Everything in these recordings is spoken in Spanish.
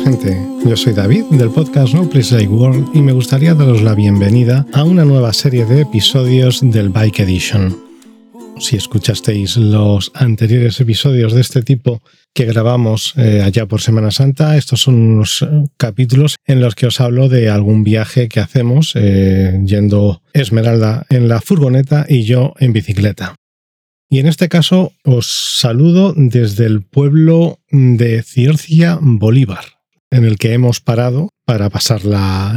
Gente. Yo soy David del podcast No Place Like World y me gustaría daros la bienvenida a una nueva serie de episodios del Bike Edition. Si escuchasteis los anteriores episodios de este tipo que grabamos eh, allá por Semana Santa, estos son unos eh, capítulos en los que os hablo de algún viaje que hacemos eh, yendo Esmeralda en la furgoneta y yo en bicicleta. Y en este caso os saludo desde el pueblo de Ciercia, Bolívar en el que hemos parado para pasar la,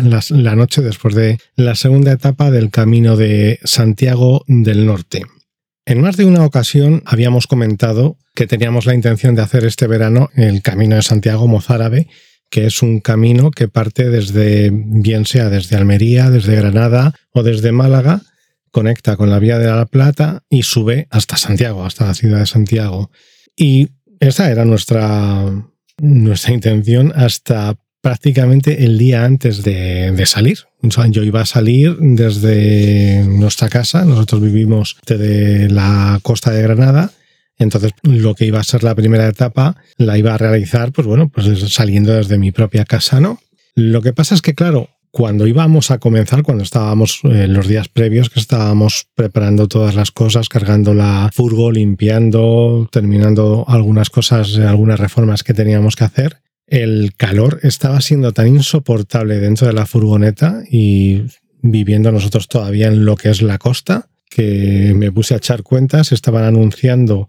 noche después de la segunda etapa del Camino de Santiago del Norte. En más de una ocasión habíamos comentado que teníamos la intención de hacer este verano el Camino de Santiago Mozárabe, que es un camino que parte desde, bien sea desde Almería, desde Granada o desde Málaga, conecta con la Vía de la Plata y sube hasta Santiago, hasta la ciudad de Santiago. Y esa era nuestra, nuestra intención hasta prácticamente el día antes de, salir. yo iba a salir desde nuestra casa, nosotros vivimos desde la costa de Granada, entonces lo que iba a ser la primera etapa la iba a realizar, pues bueno, pues saliendo desde mi propia casa, ¿no? Lo que pasa es que, claro, cuando íbamos a comenzar, cuando estábamos eh, los días previos, que estábamos preparando todas las cosas, cargando la furgo, limpiando, terminando algunas cosas, algunas reformas que teníamos que hacer, el calor estaba siendo tan insoportable dentro de la furgoneta y viviendo nosotros todavía en lo que es la costa, que me puse a echar cuentas, estaban anunciando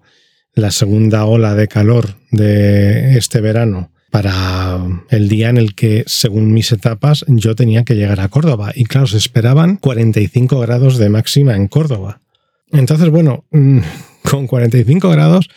la segunda ola de calor de este verano para el día en el que, según mis etapas, yo tenía que llegar a Córdoba. Y claro, se esperaban 45 grados de máxima en Córdoba. Entonces, bueno, mm, con 45 grados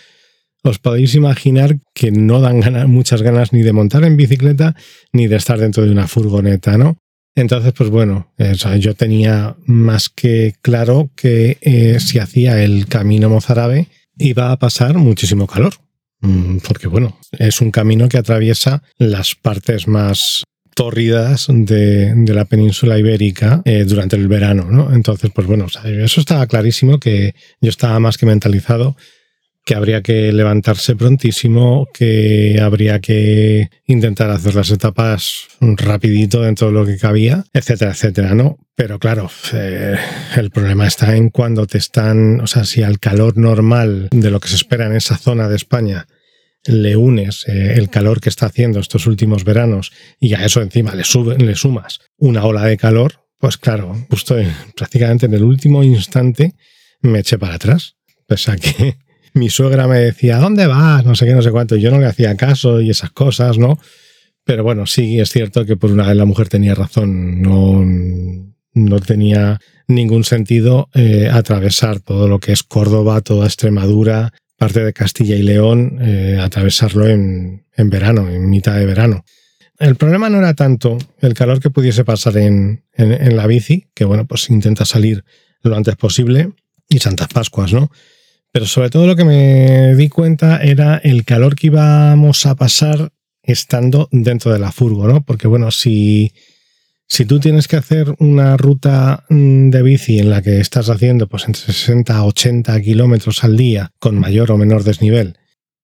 os podéis imaginar que no dan muchas ganas ni de montar en bicicleta ni de estar dentro de una furgoneta, ¿no? Entonces, pues bueno, yo tenía más que claro que eh, si hacía el camino mozárabe iba a pasar muchísimo calor. Mm, porque bueno, es un camino que atraviesa las partes más tórridas de, la península ibérica eh, durante el verano, ¿no? Entonces, pues bueno, eso estaba clarísimo que yo estaba más que mentalizado que habría que levantarse prontísimo, que habría que intentar hacer las etapas rapidito dentro de lo que cabía, etcétera, etcétera, ¿no? Pero claro, eh, el problema está en cuando te están, o sea, si al calor normal de lo que se espera en esa zona de España le unes eh, el calor que está haciendo estos últimos veranos y a eso encima le, le sumas una ola de calor, pues claro, justo prácticamente en el último instante me eché para atrás. Pese a que mi suegra me decía, ¿dónde vas? No sé qué, no sé cuánto. Yo no le hacía caso y esas cosas, ¿no? Pero bueno, sí es cierto que por una vez la mujer tenía razón. No, no tenía ningún sentido eh, atravesar todo lo que es Córdoba, toda Extremadura, parte de Castilla y León, eh, atravesarlo en, en, verano, en mitad de verano. El problema no era tanto el calor que pudiese pasar en, en, en la bici, que bueno, pues intenta salir lo antes posible, y Santas Pascuas, ¿no? Pero sobre todo lo que me di cuenta era el calor que íbamos a pasar estando dentro de la furgo, ¿no? Porque bueno, si, si tú tienes que hacer una ruta mm, de bici en la que estás haciendo pues entre 60 a 80 kilómetros al día con mayor o menor desnivel,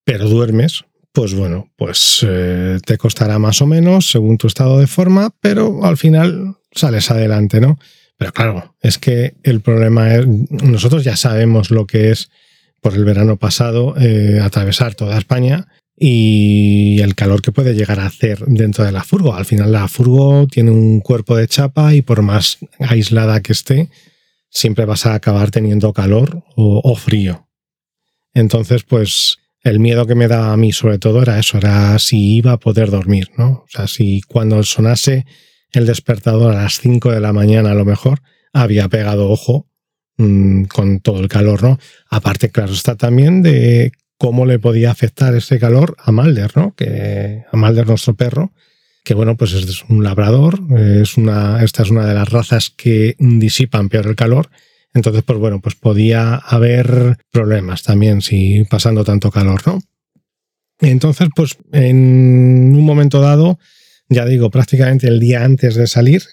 pero duermes, pues bueno, pues eh, te costará más o menos según tu estado de forma, pero al final sales adelante, ¿no? Pero claro, es que el problema es, nosotros ya sabemos lo que es por el verano pasado eh, atravesar toda España y el calor que puede llegar a hacer dentro de la furgo. Al final la furgo tiene un cuerpo de chapa y por más aislada que esté, siempre vas a acabar teniendo calor o, frío. Entonces, pues el miedo que me da a mí sobre todo era eso, era si iba a poder dormir, ¿no? O sea, si cuando sonase el despertador a las 5 de la mañana a lo mejor, había pegado ojo Mm, con todo el calor, ¿no? Aparte, claro, está también de cómo le podía afectar ese calor a Malder, ¿no? Que a Malder, nuestro perro, que bueno, pues es un labrador, es una, esta es una de las razas que disipan peor el calor. Entonces, pues bueno, pues podía haber problemas también si pasando tanto calor, ¿no? Entonces, pues en un momento dado, ya digo, prácticamente el día antes de salir,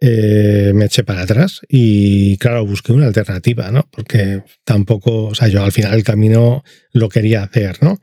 eh, me eché para atrás y claro, busqué una alternativa, ¿no? Porque tampoco, o sea, yo al final el camino lo quería hacer, ¿no?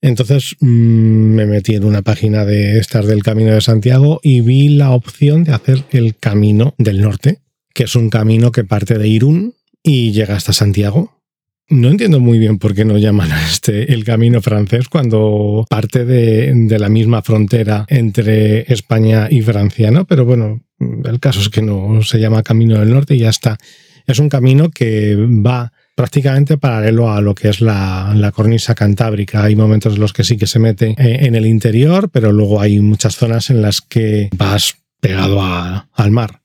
Entonces mm, me metí en una página de estas del Camino de Santiago y vi la opción de hacer el Camino del Norte, que es un camino que parte de Irún y llega hasta Santiago. No entiendo muy bien por qué no llaman a este el camino francés cuando parte de, de, la misma frontera entre España y Francia, ¿no? Pero bueno, el caso es que no se llama Camino del Norte y ya está. Es un camino que va prácticamente paralelo a lo que es la, cornisa cantábrica. Hay momentos en los que sí que se mete eh, en el interior, pero luego hay muchas zonas en las que vas pegado al mar.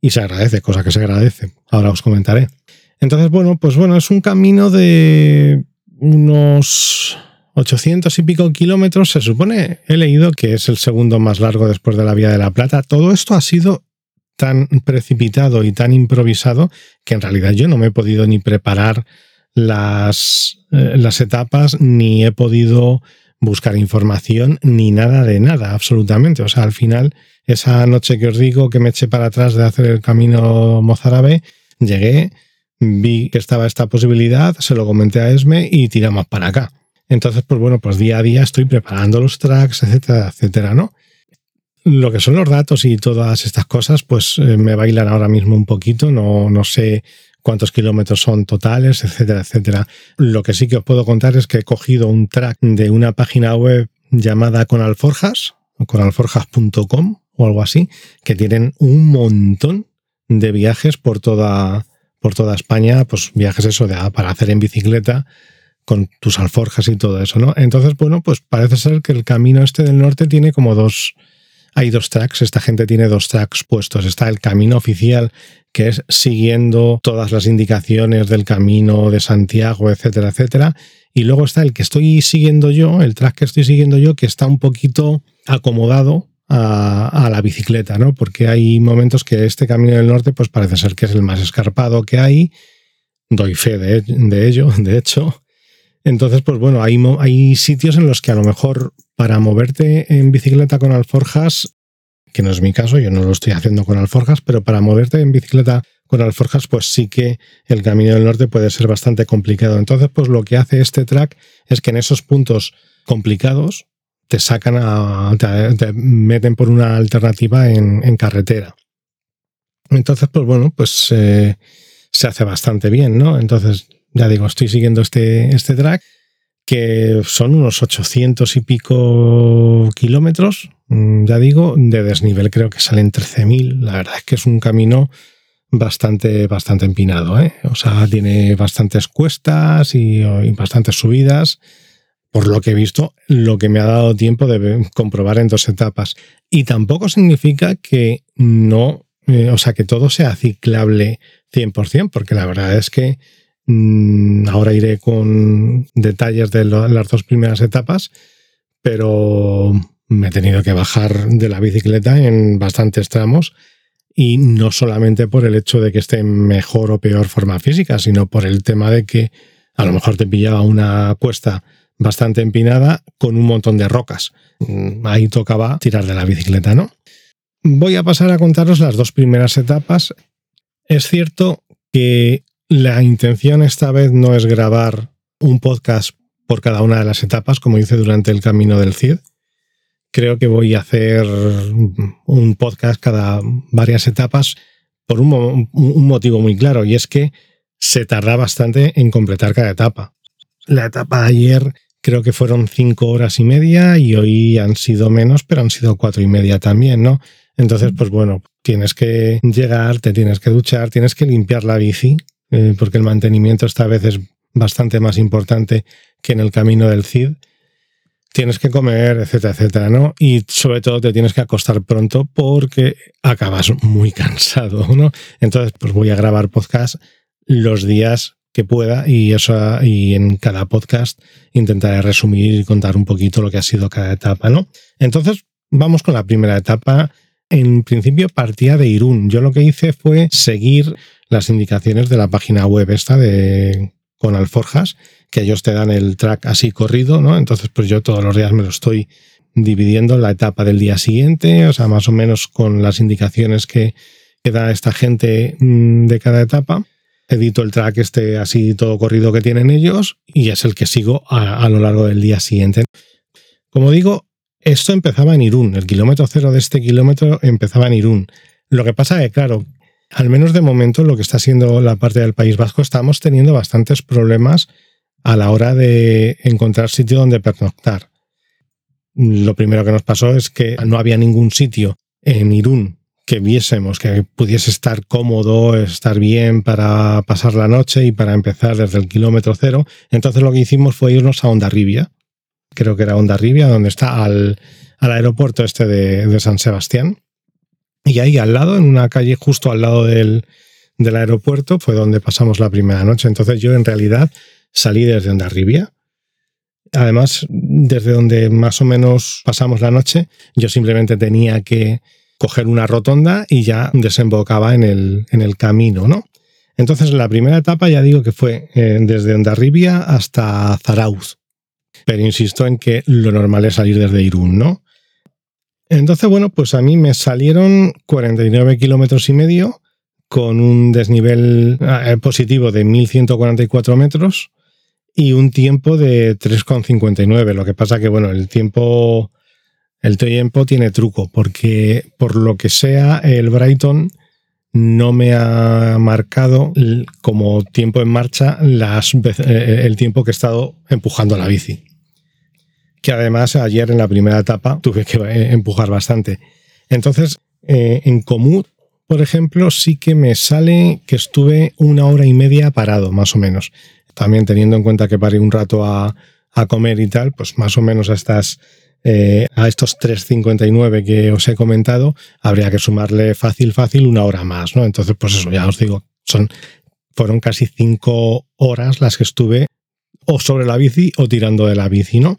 Y se agradece, cosa que se agradece. Ahora os comentaré. Entonces, bueno, pues bueno, es un camino de unos 800 y pico kilómetros. Se supone, he leído que es el segundo más largo después de la Vía de la Plata. Todo esto ha sido tan precipitado y tan improvisado que en realidad yo no me he podido ni preparar las, eh, las etapas, ni he podido buscar información, ni nada de nada, absolutamente. O sea, al final, esa noche que os digo que me eché para atrás de hacer el camino mozárabe, llegué, vi que estaba esta posibilidad, se lo comenté a Esme y tiramos para acá. Entonces, pues bueno, pues día a día estoy preparando los tracks, etcétera, etcétera, ¿no? Lo que son los datos y todas estas cosas, pues eh, me bailan ahora mismo un poquito, no, no sé cuántos kilómetros son totales, etcétera, etcétera. Lo que sí que os puedo contar es que he cogido un track de una página web llamada Conalforjas, conalforjas.com o algo así, que tienen un montón de viajes por toda, por toda España, pues viajes eso de para hacer en bicicleta con tus alforjas y todo eso, ¿no? Entonces, bueno, pues parece ser que el camino este del norte tiene como dos, hay dos tracks, esta gente tiene dos tracks puestos. Está el camino oficial, que es siguiendo todas las indicaciones del camino de Santiago, etcétera, etcétera. Y luego está el que estoy siguiendo yo, el track que estoy siguiendo yo, que está un poquito acomodado a, la bicicleta, ¿no? Porque hay momentos que este camino del norte, pues parece ser que es el más escarpado que hay. Doy fe de, ello, de hecho. Entonces, pues bueno, hay, sitios en los que a lo mejor para moverte en bicicleta con alforjas, que no es mi caso, yo no lo estoy haciendo con alforjas, pero para moverte en bicicleta con alforjas, pues sí que el camino del norte puede ser bastante complicado. Entonces, pues lo que hace este track es que en esos puntos complicados, te sacan a, te, meten por una alternativa en, carretera. Entonces, pues bueno, pues eh, se hace bastante bien, ¿no? Entonces, ya digo, estoy siguiendo este, este track, que son unos 800 y pico kilómetros, mm, ya digo, de desnivel creo que salen 13.000. La verdad es que es un camino bastante, bastante empinado, ¿eh? O sea, tiene bastantes cuestas y bastantes subidas por lo que he visto, lo que me ha dado tiempo de comprobar en dos etapas. Y tampoco significa que no, eh, o sea, que todo sea ciclable 100%, porque la verdad es que ahora iré con detalles de las dos primeras etapas, pero me he tenido que bajar de la bicicleta en bastantes tramos y no solamente por el hecho de que esté en mejor o peor forma física, sino por el tema de que a lo mejor te pillaba una cuesta bastante empinada con un montón de rocas. Mm, ahí tocaba tirar de la bicicleta, ¿no? Voy a pasar a contaros las dos primeras etapas. Es cierto que la intención esta vez no es grabar un podcast por cada una de las etapas, como hice durante el camino del CID. Creo que voy a hacer un podcast cada varias etapas por un, un motivo muy claro, y es que se tarda bastante en completar cada etapa. La etapa de ayer creo que fueron cinco horas y media y hoy han sido menos, pero han sido cuatro y media también, ¿no? Entonces, pues bueno, tienes que llegar, te tienes que duchar, tienes que limpiar la bici, eh, porque el mantenimiento esta vez es bastante más importante que en el camino del CID. Tienes que comer, etcétera, etcétera, ¿no? Y sobre todo te tienes que acostar pronto porque acabas muy cansado, ¿no? Entonces, pues voy a grabar podcast los días que pueda y eso y en cada podcast intentaré resumir y contar un poquito lo que ha sido cada etapa, ¿no? Entonces, vamos con la primera etapa. En principio partía de Irún. Yo lo que hice fue seguir las indicaciones de la página web esta de con alforjas, que ellos te dan el track así corrido, ¿no? Entonces, pues yo todos los días me lo estoy dividiendo en la etapa del día siguiente, o sea, más o menos con las indicaciones que, da esta gente mm, de cada etapa. Edito el track este así todo corrido que tienen ellos y es el que sigo a lo largo del día siguiente. Como digo, esto empezaba en Irún, el kilómetro cero de este kilómetro empezaba en Irún. Lo que pasa es que, claro, al menos de momento, lo que está siendo la parte del País Vasco, estamos teniendo bastantes problemas a la hora de encontrar sitio donde pernoctar. Lo primero que nos pasó es que no había ningún sitio en Irún que viésemos que pudiese estar cómodo, estar bien para pasar la noche y para empezar desde el kilómetro cero. Entonces lo que hicimos fue irnos a Ondarribia. Creo que era Ondarribia, donde está al, aeropuerto este de San Sebastián. Y ahí al lado, en una calle justo al lado del, aeropuerto, fue donde pasamos la primera noche. Entonces yo en realidad salí desde Ondarribia. Además, desde donde más o menos pasamos la noche, yo simplemente tenía que coger una rotonda y ya desembocaba en el, en el camino, ¿no? Entonces, la primera etapa ya digo que fue eh, desde Ondarribia hasta Zarauz. Pero insisto en que lo normal es salir desde Irún, ¿no? Entonces, bueno, pues a mí me salieron 49 kilómetros y medio con un desnivel eh, positivo de 1144 metros y un tiempo de 3,59. Lo que pasa que, bueno, el tiempo, el tiempo tiene truco porque por lo que sea, el Brighton no me ha marcado como tiempo en marcha las, eh, el tiempo que he estado empujando la bici que además ayer en la primera etapa tuve que eh, empujar bastante. Entonces, eh, en Comut, por ejemplo, sí que me sale que estuve una hora y media parado, más o menos. También teniendo en cuenta que paré un rato a, comer y tal, pues más o menos a estas eh, a estos 3.59 que os he comentado, habría que sumarle fácil, fácil una hora más, ¿no? Entonces, pues eso, ya os digo, son, fueron casi cinco horas las que estuve o sobre la bici o tirando de la bici, ¿no?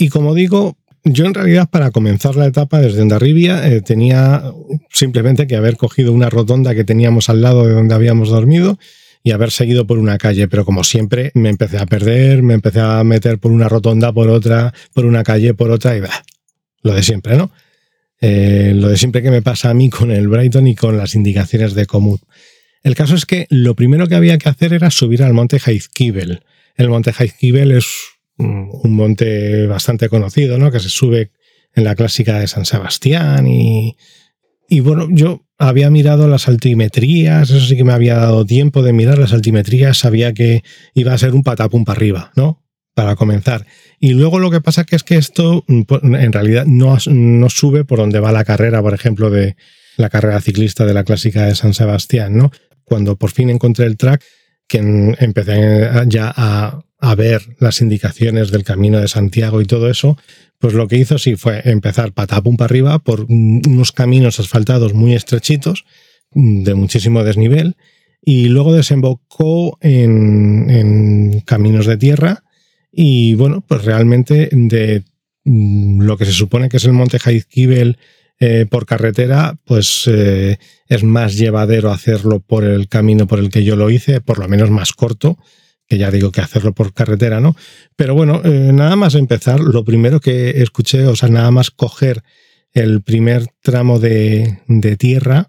Y como digo, yo en realidad para comenzar la etapa desde Endarribia eh, tenía simplemente que haber cogido una rotonda que teníamos al lado de donde habíamos dormido y haber seguido por una calle, pero como siempre me empecé a perder, me empecé a meter por una rotonda, por otra, por una calle, por otra y bah, lo de siempre, ¿no? Eh, lo de siempre que me pasa a mí con el Brighton y con las indicaciones de Comut. El caso es que lo primero que había que hacer era subir al monte Heizkibel. El monte Heizkibel es un monte bastante conocido, ¿no? Que se sube en la clásica de San Sebastián y, y bueno, yo había mirado las altimetrías, eso sí que me había dado tiempo de mirar las altimetrías, sabía que iba a ser un patapum para arriba, ¿no? Para comenzar. Y luego lo que pasa que es que esto pues, en realidad no, no sube por donde va la carrera, por ejemplo, de la carrera ciclista de la clásica de San Sebastián, ¿no? Cuando por fin encontré el track, que empecé ya a, a ver las indicaciones del camino de Santiago y todo eso, pues lo que hizo sí fue empezar patapum para arriba por unos caminos asfaltados muy estrechitos, de muchísimo desnivel, y luego desembocó en, caminos de tierra y bueno, pues realmente de mm, lo que se supone que es el monte Jaizkibel eh, por carretera, pues eh, es más llevadero hacerlo por el camino por el que yo lo hice, por lo menos más corto, que ya digo que hacerlo por carretera, ¿no? Pero bueno, eh, nada más empezar, lo primero que escuché, o sea, nada más coger el primer tramo de, tierra,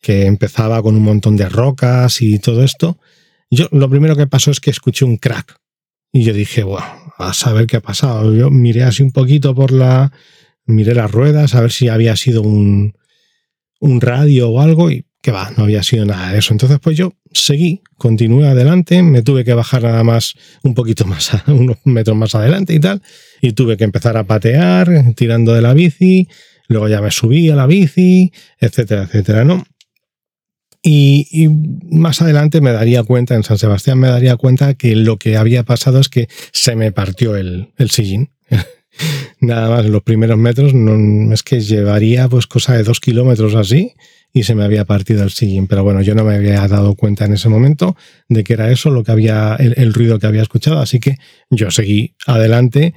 que empezaba con un montón de rocas y todo esto, yo lo primero que pasó es que escuché un crack. Y yo dije, bueno, a saber qué ha pasado. Yo miré así un poquito por la. Miré las ruedas a ver si había sido un, un radio o algo y que va, no había sido nada de eso. Entonces, pues yo seguí, continué adelante, me tuve que bajar nada más un poquito más, unos metros más adelante y tal, y tuve que empezar a patear, tirando de la bici, luego ya me subí a la bici, etcétera, etcétera, ¿no? Y, más adelante me daría cuenta, en San Sebastián me daría cuenta que lo que había pasado es que se me partió el, sillín. Nada más los primeros metros, no, es que llevaría pues cosa de dos kilómetros así y se me había partido el sillín. Pero bueno, yo no me había dado cuenta en ese momento de que era eso lo que había, el, ruido que había escuchado. Así que yo seguí adelante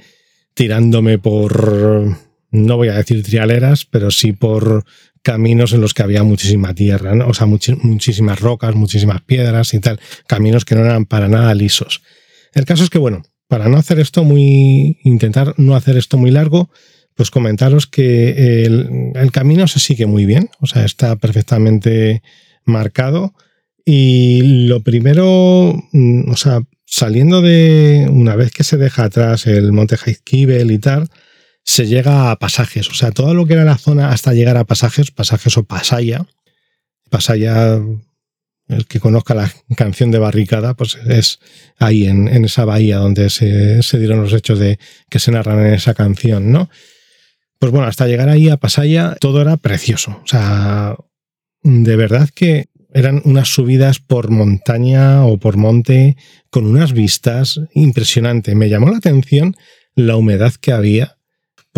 tirándome por, no voy a decir trialeras, pero sí por caminos en los que había muchísima tierra, o sea, muchísimas rocas, muchísimas piedras y tal, caminos que no eran para nada lisos. El caso es que, bueno, para no hacer esto muy, intentar no hacer esto muy largo, pues comentaros que el, camino se sigue muy bien, o sea, está perfectamente marcado. Y lo primero, mm, o sea, saliendo de una vez que se deja atrás el monte Heizkibel y tal, se llega a pasajes. O sea, todo lo que era la zona hasta llegar a pasajes, pasajes o pasaya. Pasaya, el que conozca la canción de Barricada, pues es ahí en, esa bahía donde se, dieron los hechos de que se narran en esa canción, ¿no? Pues bueno, hasta llegar ahí a Pasaya todo era precioso. O sea, de verdad que eran unas subidas por montaña o por monte con unas vistas impresionantes. Me llamó la atención la humedad que había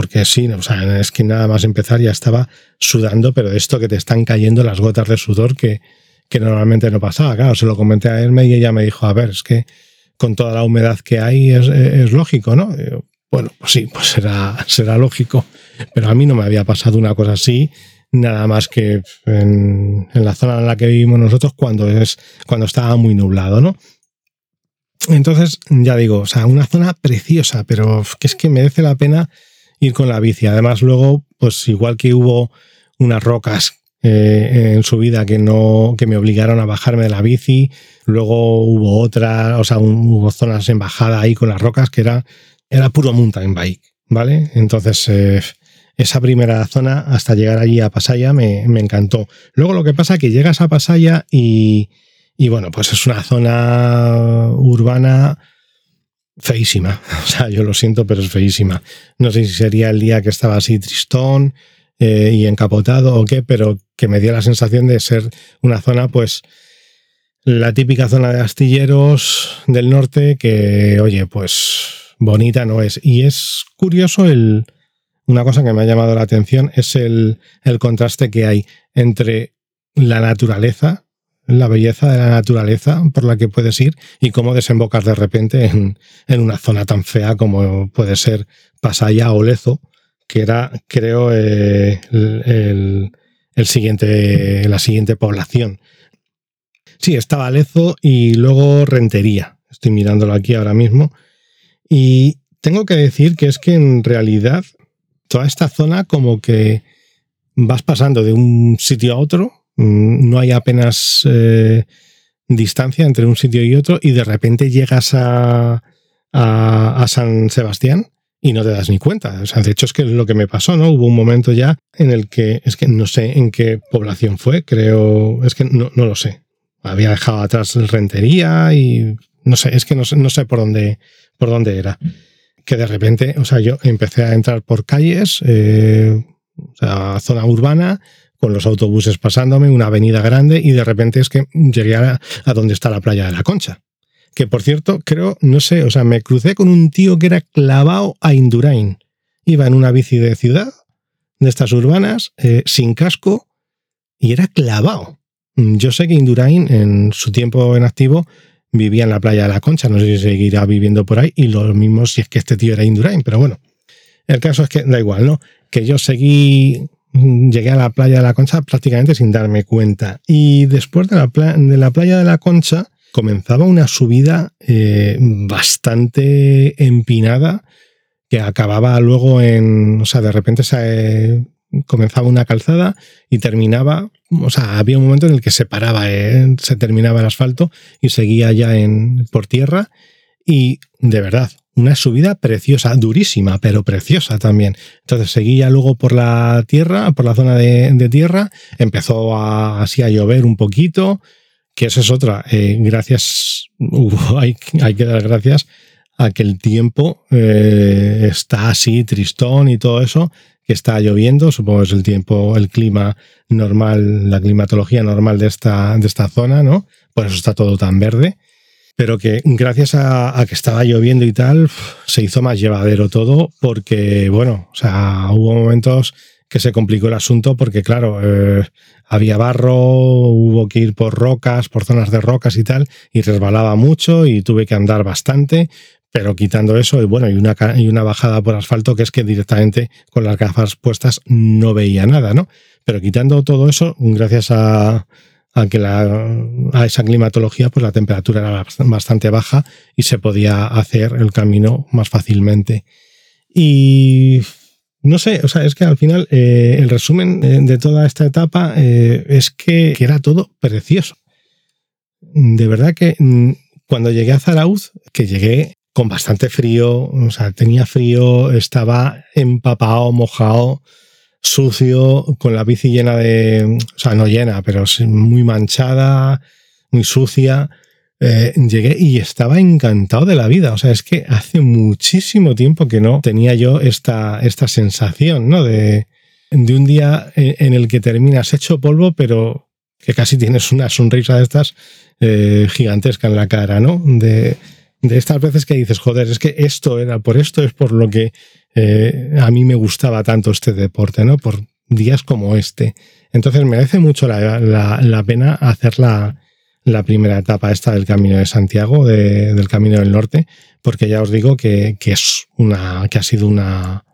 porque sí, o sea, es que nada más empezar ya estaba sudando, pero esto que te están cayendo las gotas de sudor que, que normalmente no pasaba. Claro, se lo comenté a él y ella me dijo, a ver, es que con toda la humedad que hay es, lógico, ¿no? bueno, pues sí, pues será, será lógico, pero a mí no me había pasado una cosa así, nada más que en, la zona en la que vivimos nosotros cuando, es, cuando estaba muy nublado, ¿no? Entonces, ya digo, o sea, una zona preciosa, pero que es que merece la pena ir con la bici. Además, luego, pues igual que hubo unas rocas eh, en su vida que no que me obligaron a bajarme de la bici, luego hubo otras, o sea, hubo zonas en bajada ahí con las rocas que era, era puro mountain bike, ¿vale? Entonces, eh, esa primera zona hasta llegar allí a Pasaya me, me, encantó. Luego lo que pasa es que llegas a Pasaya y, y bueno, pues es una zona urbana feísima. O sea, yo lo siento, pero es feísima. No sé si sería el día que estaba así tristón eh, y encapotado o qué, pero que me dio la sensación de ser una zona, pues, la típica zona de astilleros del norte que, oye, pues, bonita no es. Y es curioso el... Una cosa que me ha llamado la atención es el, contraste que hay entre la naturaleza, la belleza de la naturaleza por la que puedes ir y cómo desembocar de repente en, una zona tan fea como puede ser Pasaya o Lezo, que era, creo, eh, el, siguiente, la siguiente población. Sí, estaba Lezo y luego Rentería. Estoy mirándolo aquí ahora mismo. Y tengo que decir que es que en realidad toda esta zona como que vas pasando de un sitio a otro Mm, no hay apenas eh, distancia entre un sitio y otro y de repente llegas a, San Sebastián y no te das ni cuenta. O sea, de hecho es que lo que me pasó, ¿no? Hubo un momento ya en el que, es que no sé en qué población fue, creo, es que no, no lo sé. Había dejado atrás Rentería y no sé, es que no no sé por dónde, por dónde era. Que de repente, o sea, yo empecé a entrar por calles, eh, zona urbana, con los autobuses pasándome, una avenida grande y de repente es que llegué a, donde está la playa de la Concha. Que por cierto, creo, no sé, o sea, me crucé con un tío que era clavado a Indurain. Iba en una bici de ciudad, de estas urbanas, eh, sin casco, y era clavado. Yo sé que Indurain, en su tiempo en activo, vivía en la playa de la Concha, no sé si seguirá viviendo por ahí, y lo mismo si es que este tío era Indurain, pero bueno. El caso es que da igual, ¿no? Que yo seguí llegué a la playa de la Concha prácticamente sin darme cuenta. Y después de la, de la playa de la Concha comenzaba una subida eh, bastante empinada que acababa luego en, o sea, de repente se, comenzaba una calzada y terminaba, o sea, había un momento en el que se paraba, eh, se terminaba el asfalto y seguía ya en, por tierra y de verdad, una subida preciosa, durísima, pero preciosa también. Entonces seguía luego por la tierra, por la zona de, tierra, empezó a, así a llover un poquito, que esa es otra. Eh, gracias, hay, que dar gracias a que el tiempo eh, está así tristón y todo eso, está lloviendo, supongo que es el tiempo, el clima normal, la climatología normal de esta, de esta zona, ¿no? Por eso está todo tan verde pero que gracias a, que estaba lloviendo y tal, se hizo más llevadero todo, porque, bueno, o sea, hubo momentos que se complicó el asunto porque, claro, eh, había barro, hubo que ir por rocas, por zonas de rocas y tal, y resbalaba mucho y tuve que andar bastante, Pero quitando eso, y bueno, y una, y una bajada por asfalto que es que directamente con las gafas puestas no veía nada, ¿no? Pero quitando todo eso, gracias a, que la, a esa climatología, pues la temperatura era bastante baja y se podía hacer el camino más fácilmente. Y no sé, o sea, es que al final eh, el resumen de toda esta etapa eh, es que, que, era todo precioso. De verdad que mm, cuando llegué a Zarauz, que llegué con bastante frío, o sea, tenía frío, estaba empapado, mojado, sucio, con la bici llena de, o sea, no llena, pero muy manchada, muy sucia. Eh, llegué y estaba encantado de la vida. O sea, es que hace muchísimo tiempo que no tenía yo esta, esta sensación, ¿no? De, de un día en el que terminas hecho polvo, pero que casi tienes una sonrisa de estas eh, gigantesca en la cara, ¿no? De, de estas veces que dices, joder, es que esto era, por esto es por lo que eh, a mí me gustaba tanto este deporte, ¿no? Por días como este. Entonces merece mucho la, pena hacer la, primera etapa esta del Camino de Santiago, del Camino del Norte, porque ya os digo que, es una, que ha sido una,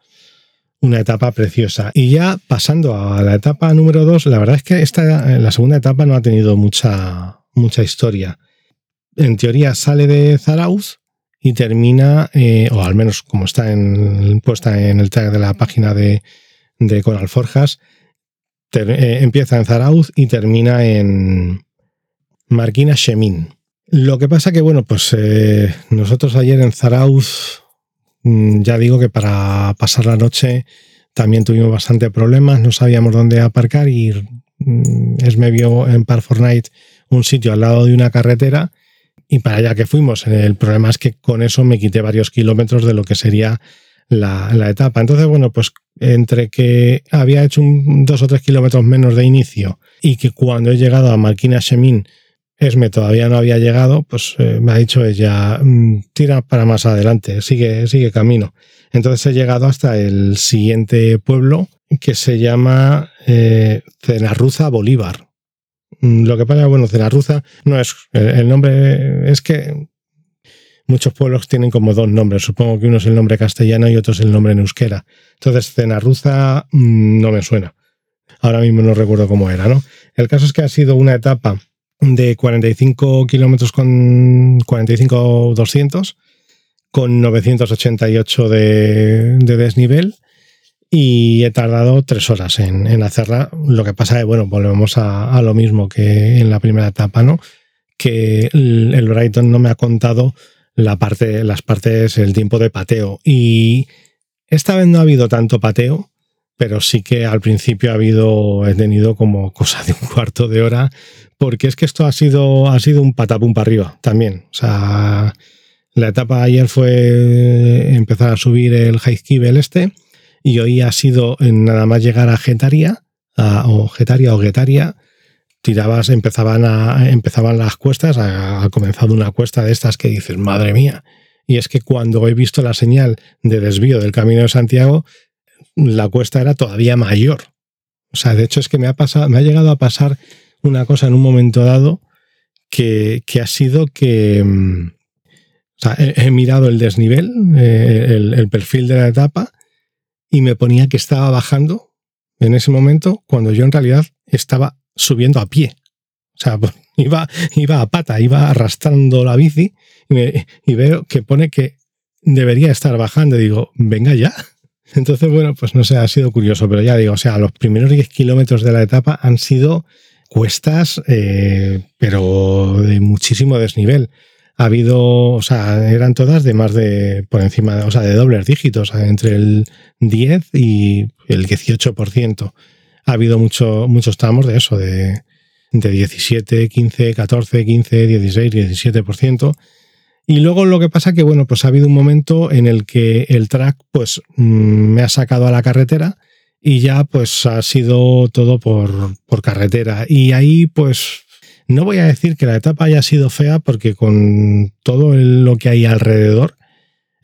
una etapa preciosa. Y ya pasando a la etapa número dos, la verdad es que esta, la segunda etapa no ha tenido mucha, mucha historia. En teoría sale de Zarauz y termina, eh, o al menos como está en, puesta en el tag de la página de, de Coral Forjas, eh, empieza en Zarauz y termina en Marquina Chemin. Lo que pasa que, bueno, pues eh, nosotros ayer en Zarauz, mm, ya digo que para pasar la noche también tuvimos bastante problemas, no sabíamos dónde aparcar y mm, es me vio en Par Fortnite un sitio al lado de una carretera y para allá que fuimos. El problema es que con eso me quité varios kilómetros de lo que sería la, etapa. Entonces, bueno, pues entre que había hecho dos o tres kilómetros menos de inicio y que cuando he llegado a Marquina Chemin, Esme todavía no había llegado, pues eh, me ha dicho ella, mm, tira para más adelante, sigue, sigue camino. Entonces he llegado hasta el siguiente pueblo que se llama eh, Cenarruza Bolívar. Mm, lo que pasa, bueno, Cenarruza no es. El nombre es que muchos pueblos tienen como dos nombres. Supongo que uno es el nombre castellano y otro es el nombre en euskera. Entonces, Cenarruza mm, no me suena. Ahora mismo no recuerdo cómo era, ¿no? El caso es que ha sido una etapa de 45 kilómetros con 45-200, con 988 de, de desnivel y he tardado tres horas en, hacerla. Lo que pasa es, bueno, volvemos a, lo mismo que en la primera etapa, ¿no? Que el, el Brighton no me ha contado la parte, las partes, el tiempo de pateo. Y esta vez no ha habido tanto pateo, pero sí que al principio ha habido, he tenido como cosa de un cuarto de hora, porque es que esto ha sido, ha sido un patapum para arriba también. O sea, la etapa ayer fue empezar a subir el High este y hoy ha sido nada más llegar a Getaria, o Getaria o Getaria, tirabas, empezaban, a, empezaban las cuestas, ha, comenzado una cuesta de estas que dices, madre mía. Y es que cuando he visto la señal de desvío del Camino de Santiago, la cuesta era todavía mayor. O sea, de hecho es que me ha, pasado, me ha llegado a pasar una cosa en un momento dado que, ha sido que mm, he, mirado el desnivel, eh, el, perfil de la etapa, y me ponía que estaba bajando en ese momento cuando yo en realidad estaba subiendo a pie. O sea, iba, iba a pata, iba arrastrando la bici y, veo que pone que debería estar bajando. Y digo, venga ya. Entonces, bueno, pues no sé, ha sido curioso, pero ya digo, o sea, los primeros 10 kilómetros de la etapa han sido cuestas, eh, pero de muchísimo desnivel ha habido, o sea, eran todas de más de, por encima, o sea, de dobles dígitos, entre el 10 y el 18%. Ha habido mucho, muchos tramos de eso, de, de 17, 15, 14, 15, 16, 17%. Y luego lo que pasa que, bueno, pues ha habido un momento en el que el track, pues, mm, me ha sacado a la carretera y ya, pues, ha sido todo por, por carretera. Y ahí, pues, no voy a decir que la etapa haya sido fea porque con todo lo que hay alrededor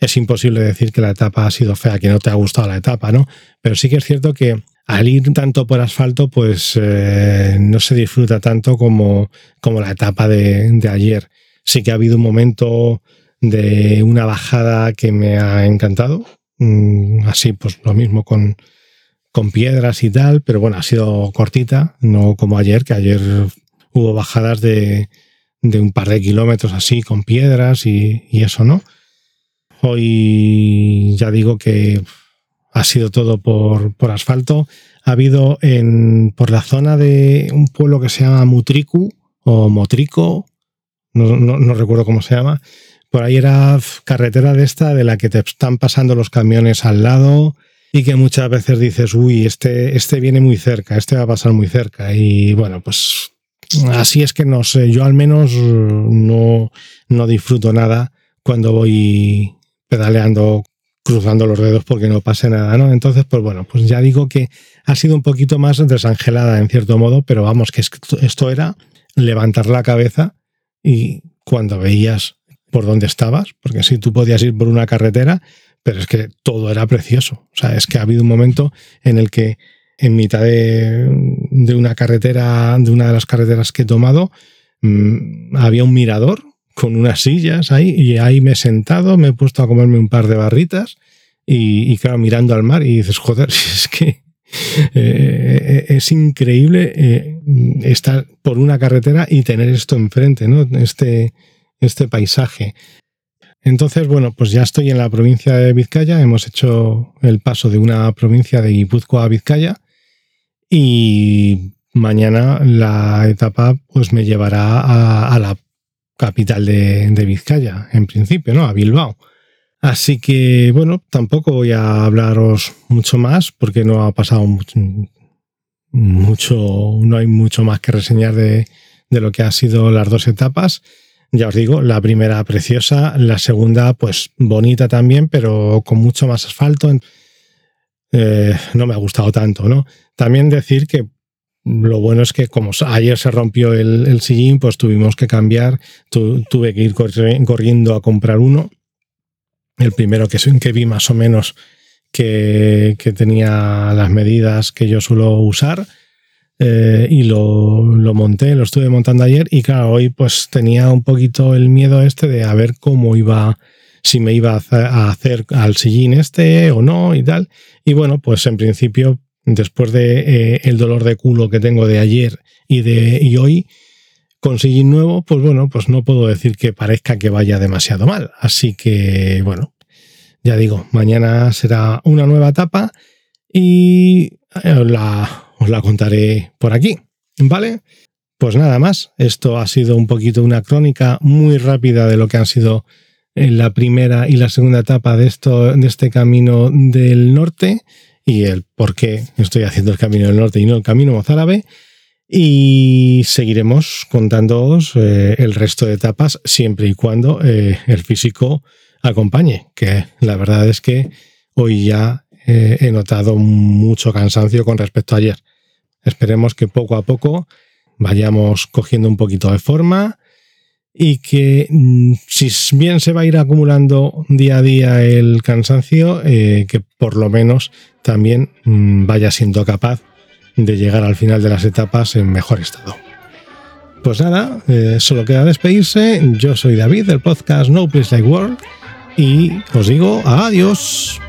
es imposible decir que la etapa ha sido fea, que no te ha gustado la etapa, ¿no? Pero sí que es cierto que al ir tanto por asfalto, pues eh, no se disfruta tanto como, como la etapa de, ayer. Sí que ha habido un momento de una bajada que me ha encantado. Mm, así, pues lo mismo con, con piedras y tal, pero bueno, ha sido cortita, no como ayer, que ayer hubo bajadas de, de un par de kilómetros así, con piedras y, eso, ¿no? Hoy ya digo que ha sido todo por, por, asfalto. Ha habido en, por la zona de un pueblo que se llama Mutricu o Motrico, no, no, no recuerdo cómo se llama, por ahí era carretera de esta de la que te están pasando los camiones al lado y que muchas veces dices, uy, este, este viene muy cerca, este va a pasar muy cerca. Y bueno, pues así es que no sé, yo al menos no, no disfruto nada cuando voy pedaleando cruzando los dedos porque no pase nada, ¿no? Entonces, pues bueno, pues ya digo que ha sido un poquito más desangelada en cierto modo, pero vamos, que esto era levantar la cabeza y cuando veías por dónde estabas, porque si tú podías ir por una carretera, pero es que todo era precioso. O sea, es que ha habido un momento en el que en mitad de, una carretera, de una de las carreteras que he tomado, mmm, había un mirador con unas sillas ahí y ahí me he sentado, me he puesto a comerme un par de barritas y, claro, mirando al mar y dices, joder, es que eh, es increíble eh, estar por una carretera y tener esto enfrente, ¿no? Este, este paisaje. Entonces, bueno, pues ya estoy en la provincia de Vizcaya, hemos hecho el paso de una provincia de Guipúzcoa a Vizcaya y mañana la etapa pues me llevará a, la capital de, Vizcaya, en principio, ¿no? A Bilbao. Así que, bueno, tampoco voy a hablaros mucho más porque no ha pasado mucho, no hay mucho más que reseñar de, de lo que ha sido las dos etapas. Ya os digo, la primera preciosa, la segunda pues bonita también, pero con mucho más asfalto. Eh, no me ha gustado tanto, ¿no? También decir que lo bueno es que como ayer se rompió el, el sillín, pues tuvimos que cambiar, tu, tuve que ir corriendo a comprar uno. El primero que, que vi más o menos que, que tenía las medidas que yo suelo usar eh, y lo, lo, monté, lo estuve montando ayer y claro, hoy pues tenía un poquito el miedo este de a ver cómo iba, si me iba a hacer al sillín este o no y tal. Y bueno, pues en principio, después de eh, el dolor de culo que tengo de ayer y de y hoy, con sillín nuevo, pues bueno, pues no puedo decir que parezca que vaya demasiado mal. Así que bueno, ya digo, mañana será una nueva etapa y eh, la os la contaré por aquí. ¿Vale? Pues nada más, esto ha sido un poquito una crónica muy rápida de lo que han sido la primera y la segunda etapa de, esto, de este camino del norte y el por qué estoy haciendo el camino del norte y no el camino mozárabe. Y seguiremos contándoos eh, el resto de etapas siempre y cuando eh, el físico acompañe, que la verdad es que hoy ya eh, he notado mucho cansancio con respecto a ayer. Esperemos que poco a poco vayamos cogiendo un poquito de forma y que mm, si bien se va a ir acumulando día a día el cansancio, eh, que por lo menos también mm, vaya siendo capaz de llegar al final de las etapas en mejor estado. Pues nada, eh, solo queda despedirse. Yo soy David del podcast No Place Like World y os digo adiós.